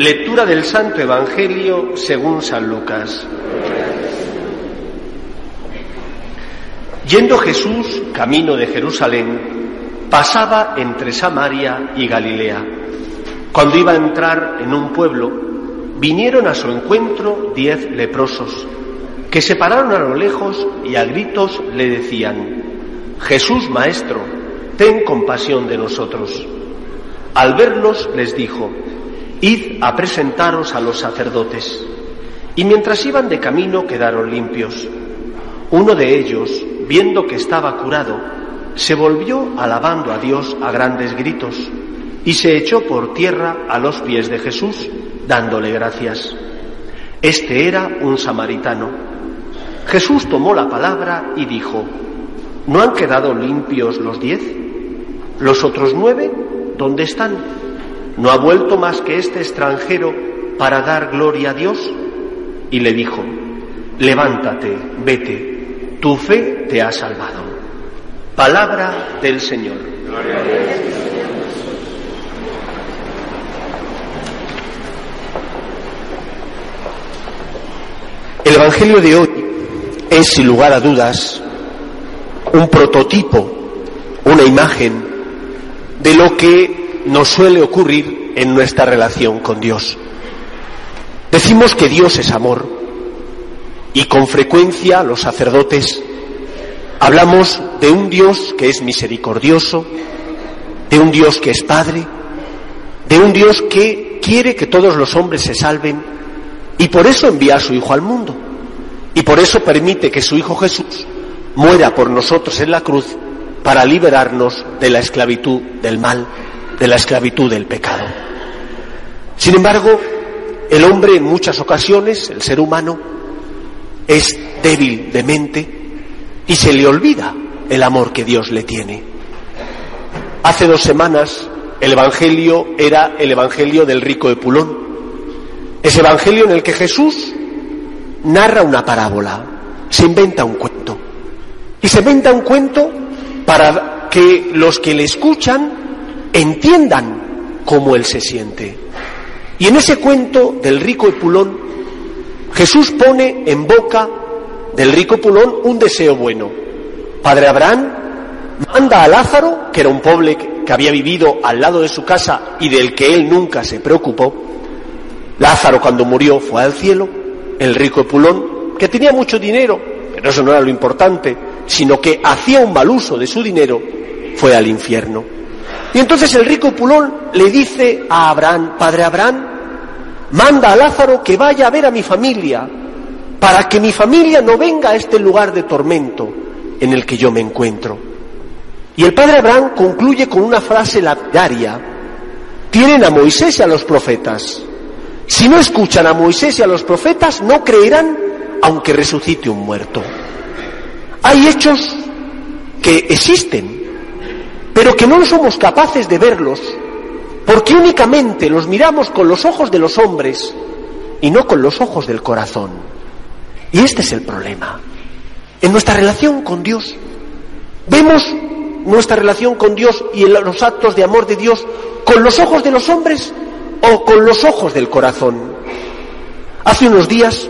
Lectura del Santo Evangelio según San Lucas. Yendo Jesús camino de Jerusalén, pasaba entre Samaria y Galilea. Cuando iba a entrar en un pueblo, vinieron a su encuentro diez leprosos, que se pararon a lo lejos y a gritos le decían, Jesús Maestro, ten compasión de nosotros. Al verlos les dijo, Id a presentaros a los sacerdotes. Y mientras iban de camino quedaron limpios. Uno de ellos, viendo que estaba curado, se volvió alabando a Dios a grandes gritos y se echó por tierra a los pies de Jesús, dándole gracias. Este era un samaritano. Jesús tomó la palabra y dijo, ¿no han quedado limpios los diez? ¿Los otros nueve dónde están? ¿No ha vuelto más que este extranjero para dar gloria a Dios? Y le dijo, levántate, vete, tu fe te ha salvado. Palabra del Señor. El Evangelio de hoy es, sin lugar a dudas, un prototipo, una imagen de lo que nos suele ocurrir en nuestra relación con Dios. Decimos que Dios es amor y con frecuencia los sacerdotes hablamos de un Dios que es misericordioso, de un Dios que es Padre, de un Dios que quiere que todos los hombres se salven y por eso envía a su Hijo al mundo y por eso permite que su Hijo Jesús muera por nosotros en la cruz para liberarnos de la esclavitud del mal, de la esclavitud del pecado. Sin embargo, el hombre en muchas ocasiones, el ser humano, es débil de mente y se le olvida el amor que Dios le tiene. Hace dos semanas el Evangelio era el Evangelio del rico de Pulón. Ese Evangelio en el que Jesús narra una parábola, se inventa un cuento. Y se inventa un cuento para que los que le escuchan entiendan cómo él se siente. Y en ese cuento del rico Epulón, Jesús pone en boca del rico Epulón un deseo bueno. Padre Abraham manda a Lázaro, que era un pobre que había vivido al lado de su casa y del que él nunca se preocupó. Lázaro cuando murió fue al cielo, el rico Epulón, que tenía mucho dinero, pero eso no era lo importante, sino que hacía un mal uso de su dinero, fue al infierno. Y entonces el rico Pulón le dice a Abraham, Padre Abraham, manda a Lázaro que vaya a ver a mi familia, para que mi familia no venga a este lugar de tormento en el que yo me encuentro. Y el padre Abraham concluye con una frase lapidaria. Tienen a Moisés y a los profetas. Si no escuchan a Moisés y a los profetas, no creerán aunque resucite un muerto. Hay hechos que existen, pero que no somos capaces de verlos, porque únicamente los miramos con los ojos de los hombres y no con los ojos del corazón. Y este es el problema. En nuestra relación con Dios, vemos nuestra relación con Dios y los actos de amor de Dios con los ojos de los hombres o con los ojos del corazón. Hace unos días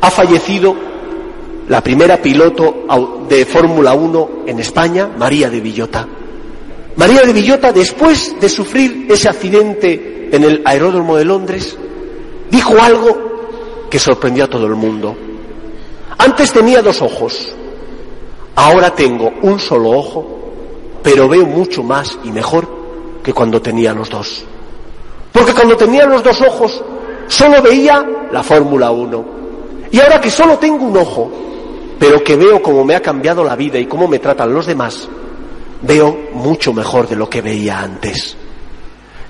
ha fallecido la primera piloto de Fórmula 1 en España, María de Villota. María de Villota, después de sufrir ese accidente en el aeródromo de Londres, dijo algo que sorprendió a todo el mundo. Antes tenía dos ojos, ahora tengo un solo ojo, pero veo mucho más y mejor que cuando tenía los dos. Porque cuando tenía los dos ojos solo veía la Fórmula 1. Y ahora que solo tengo un ojo, pero que veo cómo me ha cambiado la vida y cómo me tratan los demás, veo mucho mejor de lo que veía antes.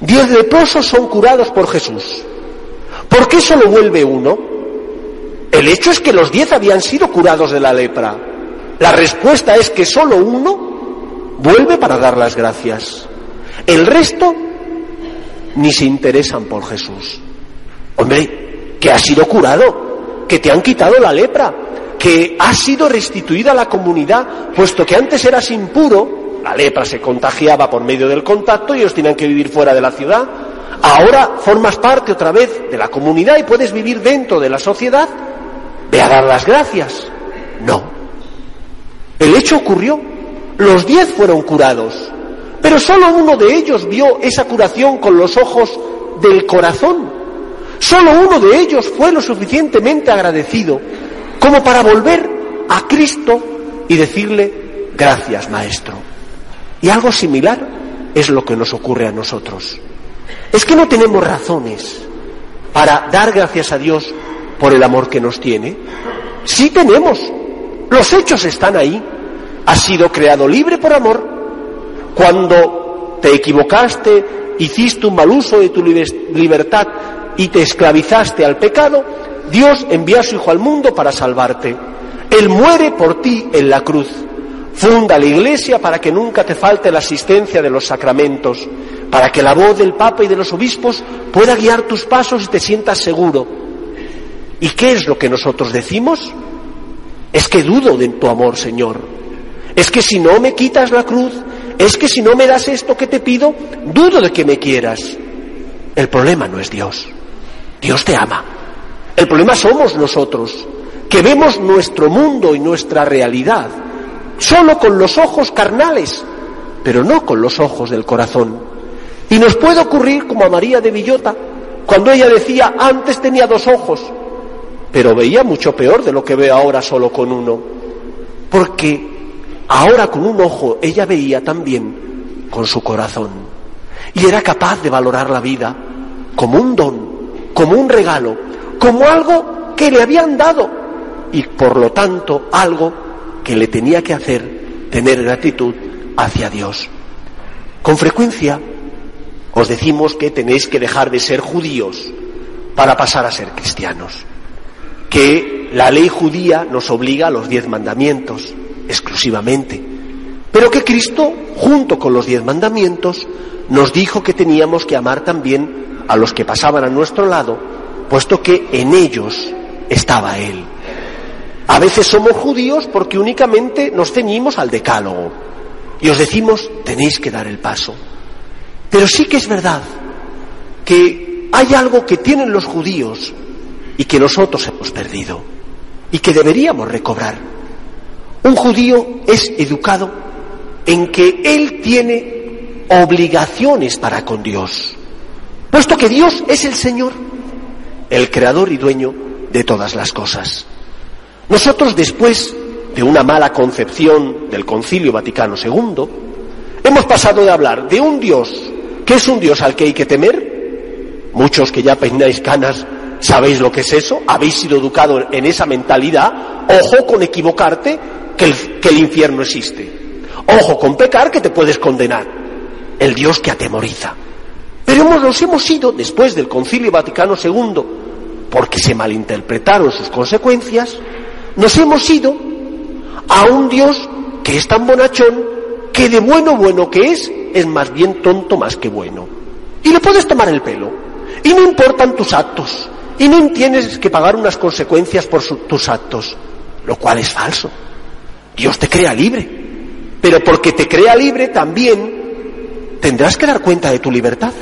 Diez leprosos son curados por Jesús. ¿Por qué solo vuelve uno? El hecho es que los diez habían sido curados de la lepra. La respuesta es que solo uno vuelve para dar las gracias. El resto ni se interesan por Jesús. Hombre, que has sido curado, que te han quitado la lepra, que has sido restituida a la comunidad, puesto que antes eras impuro, la lepra se contagiaba por medio del contacto y ellos tenían que vivir fuera de la ciudad. Ahora formas parte otra vez de la comunidad y puedes vivir dentro de la sociedad. Ve a dar las gracias. No. El hecho ocurrió. Los diez fueron curados. Pero solo uno de ellos vio esa curación con los ojos del corazón. Solo uno de ellos fue lo suficientemente agradecido como para volver a Cristo y decirle, gracias Maestro. Y algo similar es lo que nos ocurre a nosotros. Es que no tenemos razones para dar gracias a Dios por el amor que nos tiene. Sí tenemos. Los hechos están ahí. Has sido creado libre por amor. Cuando te equivocaste, hiciste un mal uso de tu libertad y te esclavizaste al pecado, Dios envía a su Hijo al mundo para salvarte. Él muere por ti en la cruz. Funda la iglesia para que nunca te falte la asistencia de los sacramentos, para que la voz del Papa y de los obispos pueda guiar tus pasos y te sientas seguro. ¿Y qué es lo que nosotros decimos? Es que dudo de tu amor, Señor. Es que si no me quitas la cruz, es que si no me das esto que te pido, dudo de que me quieras. El problema no es Dios. Dios te ama. El problema somos nosotros, que vemos nuestro mundo y nuestra realidad solo con los ojos carnales, pero no con los ojos del corazón. Y nos puede ocurrir como a María de Villota, cuando ella decía, antes tenía dos ojos, pero veía mucho peor de lo que ve ahora solo con uno, porque ahora con un ojo ella veía también con su corazón y era capaz de valorar la vida como un don, como un regalo, como algo que le habían dado y por lo tanto algo que le tenía que hacer tener gratitud hacia Dios. Con frecuencia os decimos que tenéis que dejar de ser judíos para pasar a ser cristianos, que la ley judía nos obliga a los diez mandamientos exclusivamente, pero que Cristo, junto con los diez mandamientos, nos dijo que teníamos que amar también a los que pasaban a nuestro lado puesto que en ellos estaba Él. A veces somos judíos porque únicamente nos ceñimos al decálogo y os decimos tenéis que dar el paso. Pero sí que es verdad que hay algo que tienen los judíos y que nosotros hemos perdido y que deberíamos recobrar. Un judío es educado en que él tiene obligaciones para con Dios, puesto que Dios es el Señor el creador y dueño de todas las cosas. Nosotros, después de una mala concepción del Concilio Vaticano II, hemos pasado de hablar de un Dios que es un Dios al que hay que temer. Muchos que ya peináis canas sabéis lo que es eso, habéis sido educados en esa mentalidad. Ojo con equivocarte que el, infierno existe. Ojo con pecar que te puedes condenar. El Dios que atemoriza. Pero nos hemos ido, después del Concilio Vaticano II, porque se malinterpretaron sus consecuencias, nos hemos ido a un Dios que es tan bonachón que de bueno bueno que es, es más bien tonto más que bueno. Y le puedes tomar el pelo. Y no importan tus actos. Y no tienes que pagar unas consecuencias por tus actos. Lo cual es falso. Dios te crea libre. Pero porque te crea libre también tendrás que dar cuenta de tu libertad.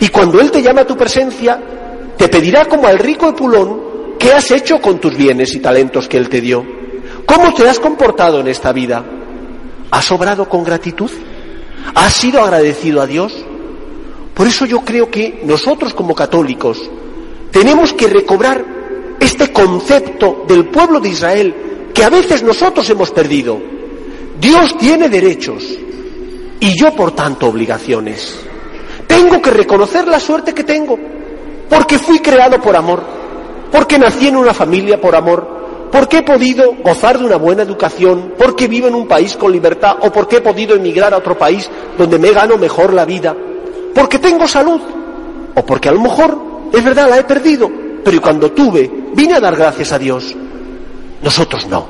Y cuando Él te llama a tu presencia, te pedirá como al rico Epulón, ¿qué has hecho con tus bienes y talentos que Él te dio? ¿Cómo te has comportado en esta vida? ¿Has obrado con gratitud? ¿Has sido agradecido a Dios? Por eso yo creo que nosotros como católicos tenemos que recobrar este concepto del pueblo de Israel que a veces nosotros hemos perdido. Dios tiene derechos y yo por tanto obligaciones. Tengo que reconocer la suerte que tengo, porque fui creado por amor, porque nací en una familia por amor, porque he podido gozar de una buena educación, porque vivo en un país con libertad o porque he podido emigrar a otro país donde me gano mejor la vida, porque tengo salud o porque a lo mejor es verdad la he perdido, pero cuando tuve vine a dar gracias a Dios. Nosotros no.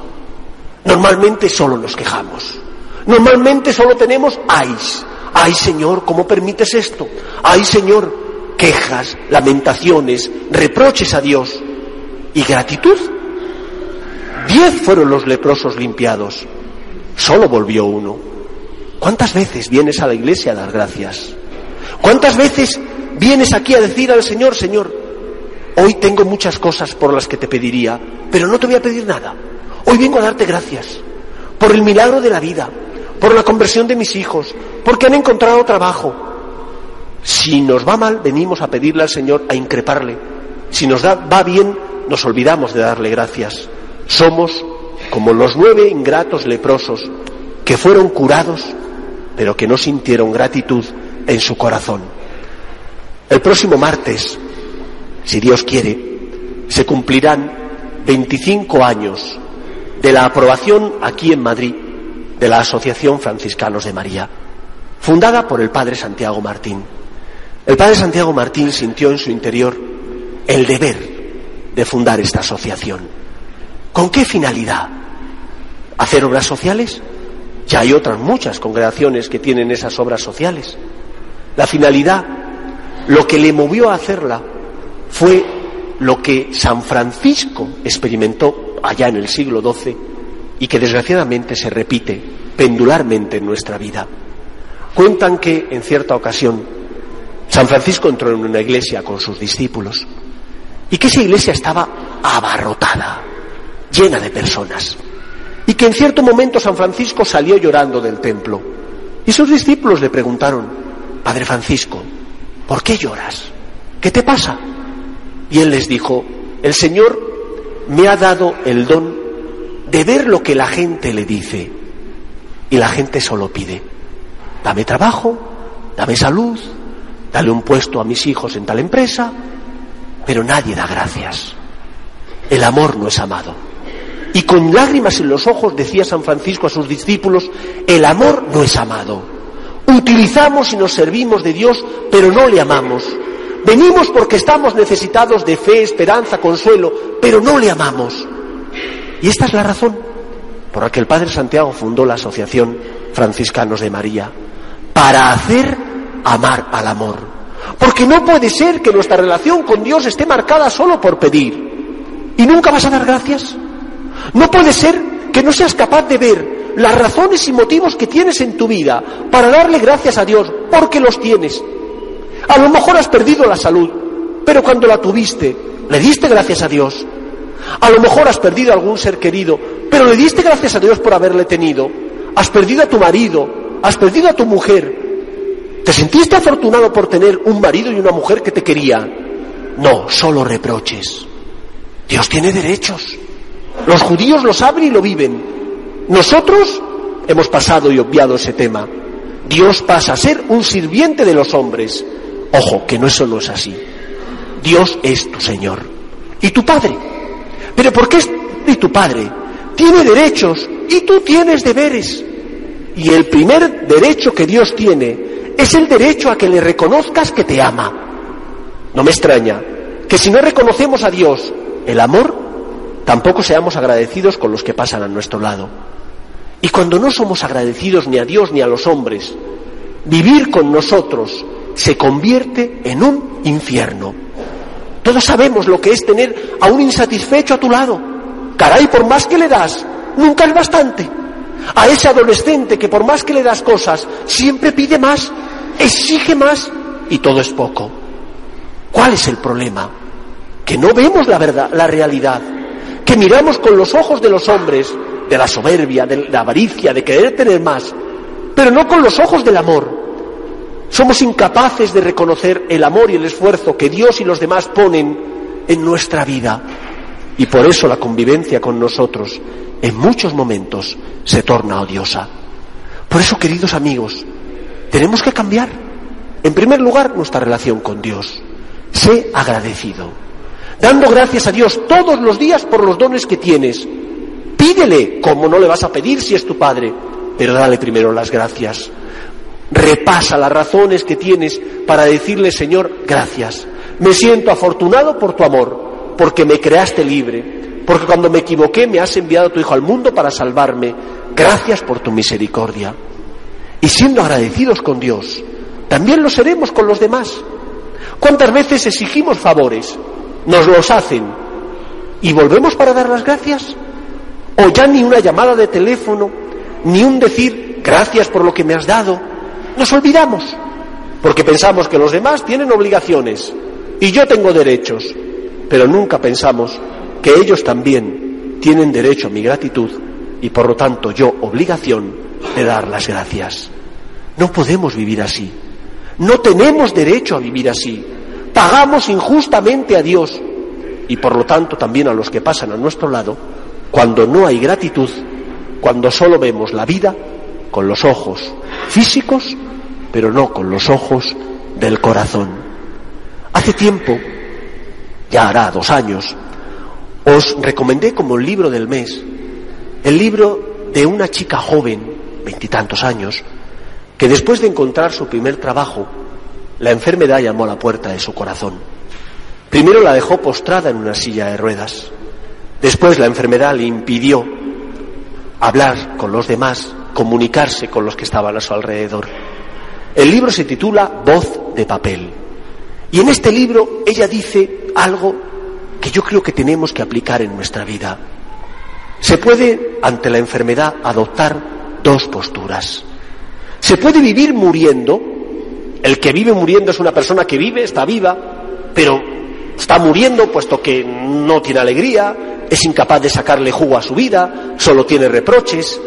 Normalmente solo nos quejamos. Normalmente solo tenemos ayes. Ay Señor, ¿cómo permites esto? Ay Señor, quejas, lamentaciones, reproches a Dios y gratitud. Diez fueron los leprosos limpiados. Solo volvió uno. ¿Cuántas veces vienes a la iglesia a dar gracias? ¿Cuántas veces vienes aquí a decir al Señor, Señor, hoy tengo muchas cosas por las que te pediría, pero no te voy a pedir nada? Hoy vengo a darte gracias por el milagro de la vida, por la conversión de mis hijos, porque han encontrado trabajo. Si nos va mal, venimos a pedirle al Señor, a increparle. Si nos da, va bien, nos olvidamos de darle gracias. Somos como los nueve ingratos leprosos que fueron curados, pero que no sintieron gratitud en su corazón. El próximo martes, si Dios quiere, se cumplirán 25 años de la aprobación aquí en Madrid de la Asociación Franciscanos de María, fundada por el Padre Santiago Martín. El Padre Santiago Martín sintió en su interior el deber de fundar esta asociación. ¿Con qué finalidad? ¿Hacer obras sociales? Ya hay otras muchas congregaciones que tienen esas obras sociales. La finalidad, lo que le movió a hacerla, fue lo que San Francisco experimentó allá en el siglo XII y que desgraciadamente se repite pendularmente en nuestra vida. Cuentan que en cierta ocasión San Francisco entró en una iglesia con sus discípulos y que esa iglesia estaba abarrotada, llena de personas, y que en cierto momento San Francisco salió llorando del templo y sus discípulos le preguntaron, Padre Francisco, ¿por qué lloras? ¿Qué te pasa? Y él les dijo, el Señor me ha dado el don de ver lo que la gente le dice. Y la gente solo pide, dame trabajo, dame salud, dale un puesto a mis hijos en tal empresa, pero nadie da gracias. El amor no es amado. Y con lágrimas en los ojos decía San Francisco a sus discípulos, el amor no es amado. Utilizamos y nos servimos de Dios, pero no le amamos. Venimos porque estamos necesitados de fe, esperanza, consuelo, pero no le amamos. Y esta es la razón por la que el Padre Santiago fundó la Asociación Franciscanos de María, para hacer amar al amor. Porque no puede ser que nuestra relación con Dios esté marcada solo por pedir. ¿Y nunca vas a dar gracias? No puede ser que no seas capaz de ver las razones y motivos que tienes en tu vida para darle gracias a Dios, porque los tienes. A lo mejor has perdido la salud, pero cuando la tuviste, le diste gracias a Dios. A lo mejor has perdido algún ser querido, pero le diste gracias a Dios por haberle tenido. Has perdido a tu marido, has perdido a tu mujer. ¿Te sentiste afortunado por tener un marido y una mujer que te quería? No, solo reproches. Dios tiene derechos. Los judíos lo saben y lo viven. Nosotros hemos pasado y obviado ese tema. Dios pasa a ser un sirviente de los hombres. Ojo, que no eso no es así. Dios es tu Señor y tu Padre. Pero ¿por qué es y tu Padre? Tiene derechos y tú tienes deberes. Y el primer derecho que Dios tiene es el derecho a que le reconozcas que te ama. No me extraña que si no reconocemos a Dios el amor, tampoco seamos agradecidos con los que pasan a nuestro lado. Y cuando no somos agradecidos ni a Dios ni a los hombres, vivir con nosotros se convierte en un infierno. Todos sabemos lo que es tener a un insatisfecho a tu lado. Caray, por más que le das, nunca es bastante. A ese adolescente que por más que le das cosas, siempre pide más, exige más y todo es poco. ¿Cuál es el problema? Que no vemos la verdad, la realidad, que miramos con los ojos de los hombres de la soberbia, de la avaricia, de querer tener más, pero no con los ojos del amor. Somos incapaces de reconocer el amor y el esfuerzo que Dios y los demás ponen en nuestra vida. Y por eso la convivencia con nosotros en muchos momentos se torna odiosa. Por eso, queridos amigos, tenemos que cambiar. En primer lugar, nuestra relación con Dios. Sé agradecido. Dando gracias a Dios todos los días por los dones que tienes. Pídele, como no le vas a pedir si es tu Padre, pero dale primero las gracias. Repasa las razones que tienes para decirle, Señor, gracias. Me siento afortunado por tu amor, porque me creaste libre, porque cuando me equivoqué me has enviado a tu Hijo al mundo para salvarme. Gracias por tu misericordia. Y siendo agradecidos con Dios, también lo seremos con los demás. ¿Cuántas veces exigimos favores? Nos los hacen. ¿Y volvemos para dar las gracias? ¿O ya ni una llamada de teléfono, ni un decir gracias por lo que me has dado? Nos olvidamos, porque pensamos que los demás tienen obligaciones y yo tengo derechos, pero nunca pensamos que ellos también tienen derecho a mi gratitud y por lo tanto yo obligación de dar las gracias. No podemos vivir así. No tenemos derecho a vivir así. Pagamos injustamente a Dios y por lo tanto también a los que pasan a nuestro lado cuando no hay gratitud, cuando solo vemos la vida con los ojos físicos, pero no con los ojos del corazón. Hace tiempo, ya hará dos años, os recomendé como el libro del mes el libro de una chica joven, veintitantos años, que después de encontrar su primer trabajo, la enfermedad llamó a la puerta de su corazón. Primero la dejó postrada en una silla de ruedas. Después la enfermedad le impidió hablar con los demás, comunicarse con los que estaban a su alrededor. El libro se titula Voz de papel. Y en este libro ella dice algo que yo creo que tenemos que aplicar en nuestra vida. Se puede, ante la enfermedad, adoptar dos posturas. Se puede vivir muriendo. El que vive muriendo es una persona que vive, está viva, pero está muriendo puesto que no tiene alegría, es incapaz de sacarle jugo a su vida, solo tiene reproches.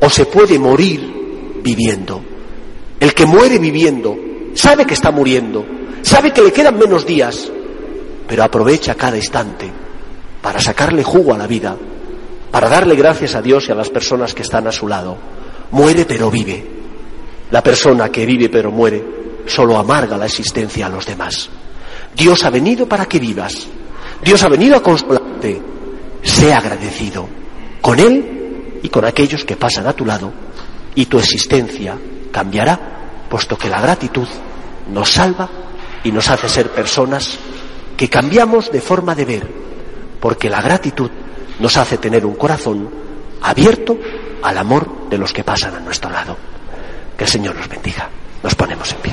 O se puede morir viviendo. El que muere viviendo sabe que está muriendo, sabe que le quedan menos días, pero aprovecha cada instante para sacarle jugo a la vida, para darle gracias a Dios y a las personas que están a su lado. Muere pero vive. La persona que vive pero muere solo amarga la existencia a los demás. Dios ha venido para que vivas. Dios ha venido a consolarte. Sea agradecido con Él y con aquellos que pasan a tu lado y tu existencia cambiará, puesto que la gratitud nos salva y nos hace ser personas que cambiamos de forma de ver, porque la gratitud nos hace tener un corazón abierto al amor de los que pasan a nuestro lado. Que el Señor nos bendiga. Nos ponemos en pie.